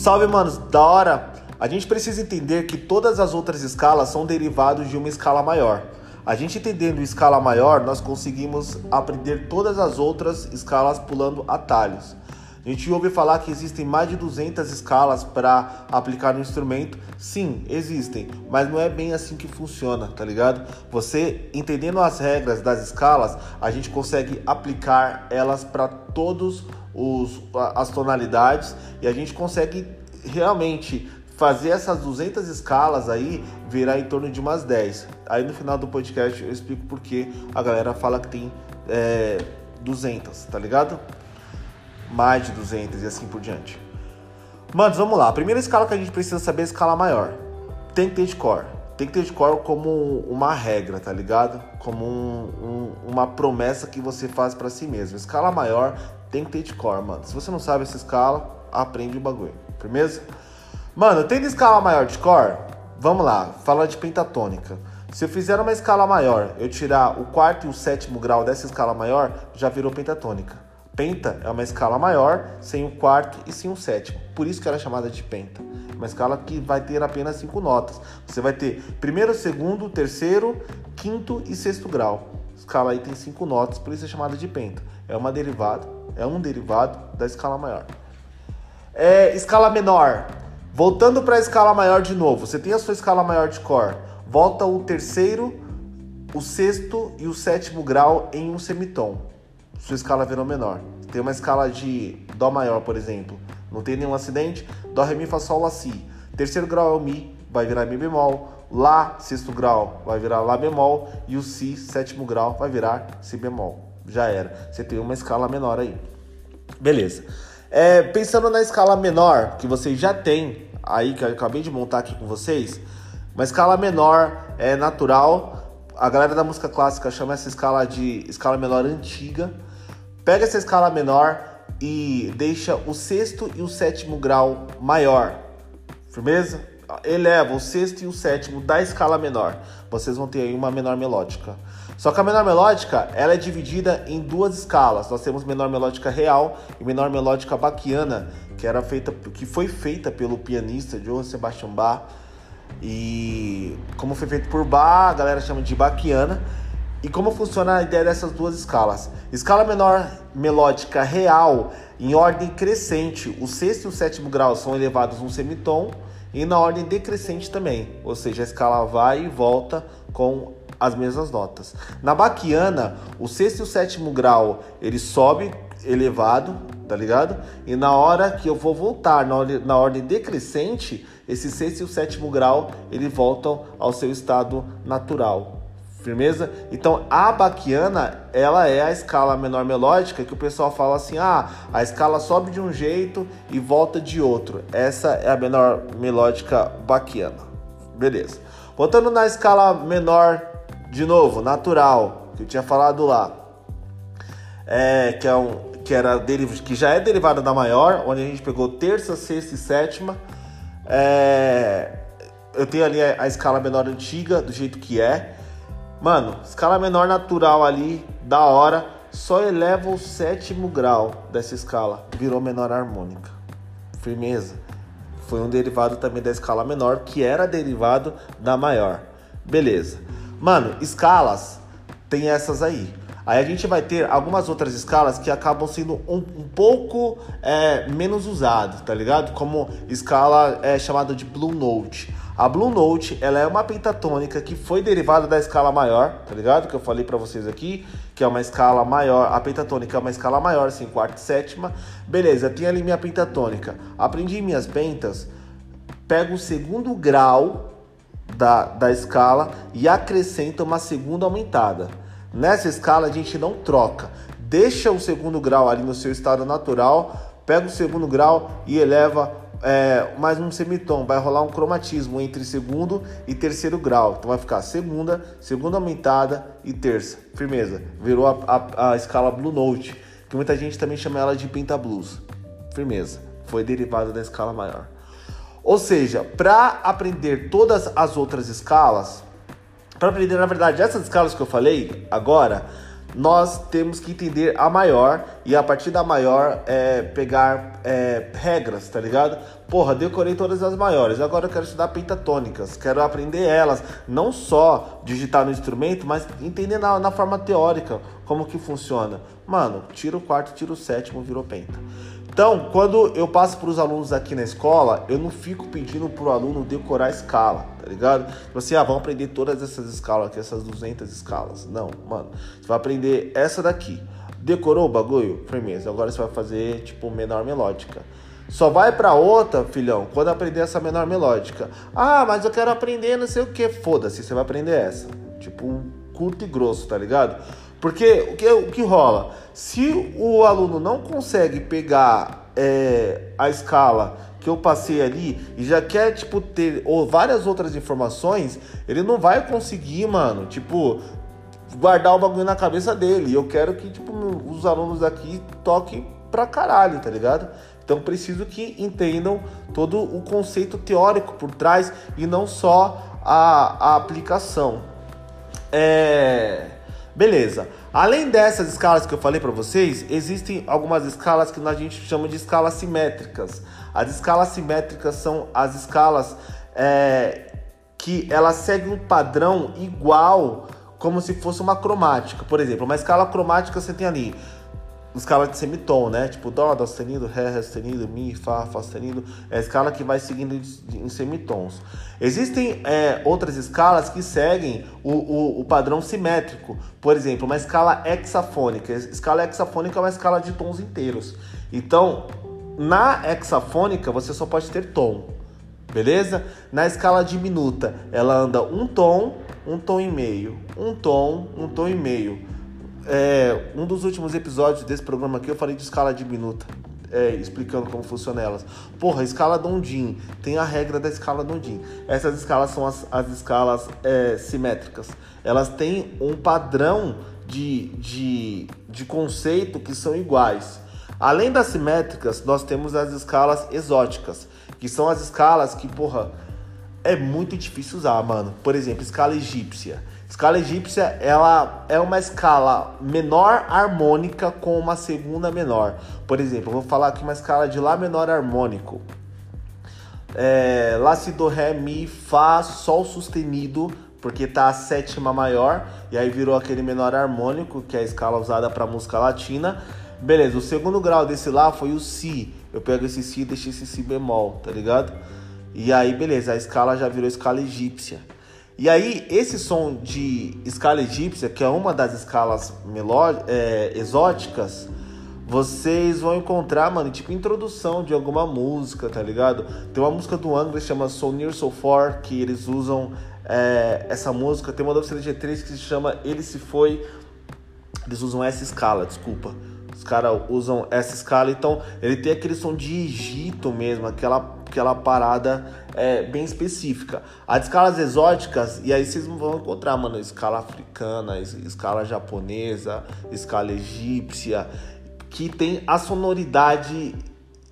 Salve, manos, da hora! A gente precisa entender que todas as outras escalas são derivados de uma escala maior. A gente entendendo escala maior, nós conseguimos aprender todas as outras escalas pulando atalhos. A gente ouve falar que existem mais de 200 escalas para aplicar no instrumento. Sim, existem, mas não é bem assim que funciona, tá ligado? Você entendendo as regras das escalas, a gente consegue aplicar elas para todos os as tonalidades e a gente consegue realmente fazer essas 200 escalas aí virar em torno de umas 10. Aí no final do podcast eu explico porque a galera fala que tem é, 200, tá ligado? mais de 200 e assim por diante. Manos, vamos lá. A primeira escala que a gente precisa saber é a escala maior. Tem que ter de cor. Tem que ter de cor como uma regra, tá ligado? Como um, um, uma promessa que você faz para si mesmo. Escala maior tem que ter de cor, mano. Se você não sabe essa escala, aprende o bagulho. Firmeza? Mano, tem de escala maior de cor? Vamos lá, fala de pentatônica. Se eu fizer uma escala maior, eu tirar o quarto e o sétimo grau dessa escala maior, já virou pentatônica. Penta é uma escala maior, sem o quarto e sem o sétimo. Por isso que ela é chamada de penta. Uma escala que vai ter apenas cinco notas. Você vai ter primeiro, segundo, terceiro, quinto e sexto grau. Escala aí tem cinco notas, por isso é chamada de penta. É uma derivada, é um derivado da escala maior. É, escala menor. Voltando para a escala maior de novo, você tem a sua escala maior de cor. Volta o terceiro, o sexto e o sétimo grau em um semitom sua escala virou menor. Tem uma escala de Dó maior, por exemplo, não tem nenhum acidente, Dó, Ré, Mi, Fá, Sol, Lá, Si. Terceiro grau é o Mi, vai virar Mi bemol. Lá, sexto grau, vai virar Lá bemol. E o Si, sétimo grau, vai virar Si bemol. Já era. Você tem uma escala menor aí. Beleza. É, pensando na escala menor, que vocês já têm aí, que eu acabei de montar aqui com vocês, uma escala menor é natural. A galera da música clássica chama essa escala de escala menor antiga Pega essa escala menor e deixa o sexto e o sétimo grau maior. Firmeza? Eleva o sexto e o sétimo da escala menor. Vocês vão ter aí uma menor melódica. Só que a menor melódica ela é dividida em duas escalas. Nós temos menor melódica real e menor melódica baquiana, que era feita, que foi feita pelo pianista Johann Sebastian Bach. E como foi feito por Bach, a galera chama de baquiana. E como funciona a ideia dessas duas escalas? Escala menor melódica real em ordem crescente, o sexto e o sétimo grau são elevados um semitom e na ordem decrescente também, ou seja, a escala vai e volta com as mesmas notas. Na baquiana, o sexto e o sétimo grau ele sobe elevado, tá ligado? E na hora que eu vou voltar na ordem, na ordem decrescente, esse sexto e o sétimo grau ele voltam ao seu estado natural. Firmeza? Então a baquiana, ela é a escala menor melódica que o pessoal fala assim: ah, a escala sobe de um jeito e volta de outro. Essa é a menor melódica baquiana. Beleza. Voltando na escala menor, de novo, natural, que eu tinha falado lá, é, que, é um, que, era que já é derivada da maior, onde a gente pegou terça, sexta e sétima. É, eu tenho ali a, a escala menor antiga, do jeito que é. Mano, escala menor natural ali, da hora, só eleva o sétimo grau dessa escala, virou menor harmônica. Firmeza. Foi um derivado também da escala menor, que era derivado da maior. Beleza. Mano, escalas tem essas aí. Aí a gente vai ter algumas outras escalas que acabam sendo um, um pouco é, menos usadas, tá ligado? Como escala é, chamada de Blue Note. A Blue Note, ela é uma pentatônica que foi derivada da escala maior, tá ligado? Que eu falei para vocês aqui, que é uma escala maior, a pentatônica é uma escala maior, assim, quarta e sétima. Beleza, tem ali minha pentatônica. Aprendi minhas pentas, pego o segundo grau da, da escala e acrescento uma segunda aumentada. Nessa escala a gente não troca. Deixa o segundo grau ali no seu estado natural, pega o segundo grau e eleva é, mais um semitom, vai rolar um cromatismo entre segundo e terceiro grau. Então vai ficar segunda, segunda aumentada e terça. Firmeza. Virou a, a, a escala Blue Note, que muita gente também chama ela de Pentablues. Firmeza. Foi derivada da escala maior. Ou seja, para aprender todas as outras escalas, para aprender na verdade essas escalas que eu falei agora, nós temos que entender a maior e a partir da maior é, pegar é, regras, tá ligado? Porra, decorei todas as maiores, agora eu quero estudar pentatônicas, quero aprender elas, não só digitar no instrumento, mas entender na, na forma teórica como que funciona. Mano, tira o quarto, tira o sétimo, virou penta. Então, quando eu passo para os alunos aqui na escola, eu não fico pedindo para o aluno decorar a escala, tá ligado? Tipo assim, ah, vamos aprender todas essas escalas aqui, essas 200 escalas. Não, mano, você vai aprender essa daqui. Decorou o bagulho? Firmeza. Agora você vai fazer, tipo, menor melódica. Só vai para outra, filhão, quando aprender essa menor melódica. Ah, mas eu quero aprender não sei o que. Foda-se, você vai aprender essa. Tipo, curto e grosso, tá ligado? Porque o que, o que rola? Se o aluno não consegue pegar é, a escala que eu passei ali e já quer, tipo, ter ou várias outras informações, ele não vai conseguir, mano, tipo, guardar o bagulho na cabeça dele. Eu quero que, tipo, os alunos daqui toquem pra caralho, tá ligado? Então preciso que entendam todo o conceito teórico por trás e não só a, a aplicação. É. Beleza. Além dessas escalas que eu falei para vocês, existem algumas escalas que a gente chama de escalas simétricas. As escalas simétricas são as escalas é, que elas seguem um padrão igual, como se fosse uma cromática. Por exemplo, uma escala cromática você tem ali escala de semitom, né? Tipo dó, dó sustenido, ré, ré sustenido, mi, fá, fá sustenido. É a escala que vai seguindo em semitons. Existem é, outras escalas que seguem o, o, o, padrão simétrico. Por exemplo, uma escala hexafônica. Escala hexafônica é uma escala de tons inteiros. Então, na hexafônica você só pode ter tom, beleza? Na escala diminuta, ela anda um tom, um tom e meio, um tom, um tom e meio. É, um dos últimos episódios desse programa aqui eu falei de escala diminuta. É, explicando como funciona elas. Porra, escala Dondin tem a regra da escala Dondin. Essas escalas são as, as escalas é, simétricas. Elas têm um padrão de, de, de conceito que são iguais. Além das simétricas, nós temos as escalas exóticas, que são as escalas que, porra, é muito difícil usar, mano. Por exemplo, escala egípcia. Escala egípcia, ela é uma escala menor harmônica com uma segunda menor. Por exemplo, vou falar aqui uma escala de Lá menor harmônico. É, lá, si, do, ré, mi, fá, sol sustenido, porque tá a sétima maior, e aí virou aquele menor harmônico, que é a escala usada para música latina. Beleza, o segundo grau desse lá foi o si. Eu pego esse si e deixo esse si bemol, tá ligado? E aí, beleza, a escala já virou escala egípcia. E aí, esse som de escala egípcia, que é uma das escalas é, exóticas, vocês vão encontrar, mano, tipo introdução de alguma música, tá ligado? Tem uma música do Angra que chama So Near So Far, que eles usam é, essa música. Tem uma da G3 que se chama Ele Se Foi. Eles usam essa escala, desculpa. Os caras usam essa escala, então ele tem aquele som de Egito mesmo, aquela, aquela parada é, bem específica. As escalas exóticas, e aí vocês vão encontrar, mano, escala africana, escala japonesa, escala egípcia, que tem a sonoridade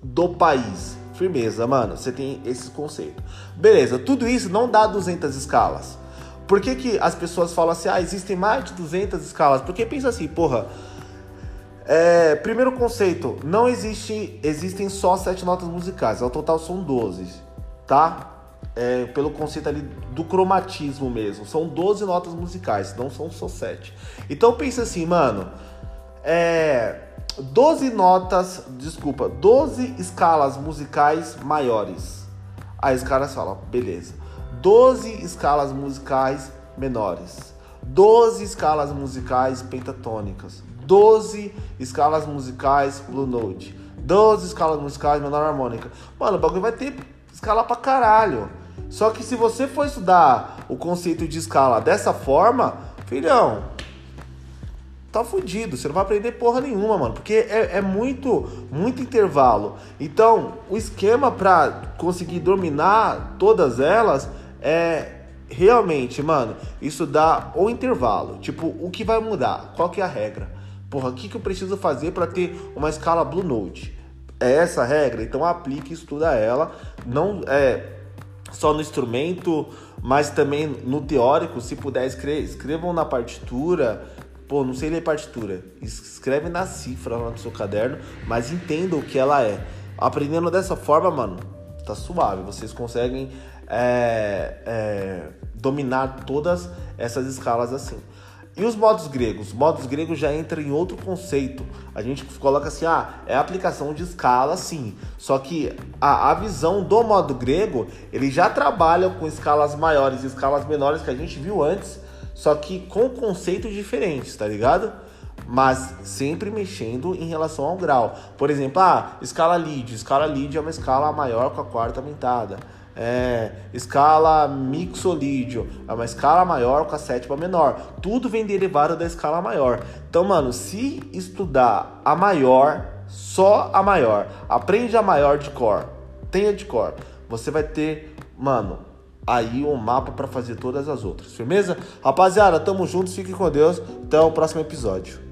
do país. Firmeza, mano, você tem esse conceito. Beleza, tudo isso não dá 200 escalas. Por que, que as pessoas falam assim, ah, existem mais de 200 escalas? Porque pensa assim, porra, é, primeiro conceito, não existe, existem só sete notas musicais, ao total são 12, tá? É, pelo conceito ali do cromatismo mesmo, são 12 notas musicais, não são só sete. Então pensa assim, mano, é, 12 notas, desculpa, 12 escalas musicais maiores. Aí os caras falam, beleza, 12 escalas musicais menores, 12 escalas musicais pentatônicas, 12 escalas musicais Blue Note, 12 escalas musicais menor harmônica. Mano, o bagulho vai ter escala pra caralho. Só que se você for estudar o conceito de escala dessa forma, filhão, tá fudido. Você não vai aprender porra nenhuma, mano. Porque é, é muito, muito intervalo. Então, o esquema pra conseguir dominar todas elas é realmente, mano, isso dá o intervalo. Tipo, o que vai mudar? Qual que é a regra? Porra, o que, que eu preciso fazer para ter uma escala Blue Note? É essa a regra? Então aplique estuda ela. Não é só no instrumento, mas também no teórico. Se puder, escrevam na partitura. pô, não sei ler partitura. Escreve na cifra lá no seu caderno, mas entenda o que ela é. Aprendendo dessa forma, mano, tá suave. Vocês conseguem é, é, dominar todas essas escalas assim. E os modos gregos? Modos gregos já entra em outro conceito. A gente coloca assim, ah, é aplicação de escala, sim. Só que a, a visão do modo grego, ele já trabalha com escalas maiores e escalas menores que a gente viu antes, só que com conceitos diferentes, tá ligado? Mas sempre mexendo em relação ao grau. Por exemplo, ah, escala lead. Escala lead é uma escala maior com a quarta aumentada é, escala mixolídio, é uma escala maior com a sétima menor. Tudo vem derivado da escala maior. Então, mano, se estudar a maior, só a maior, aprende a maior de cor, tenha de cor, você vai ter, mano, aí um mapa para fazer todas as outras. Firmeza? Rapaziada, tamo juntos, fique com Deus. Até o próximo episódio.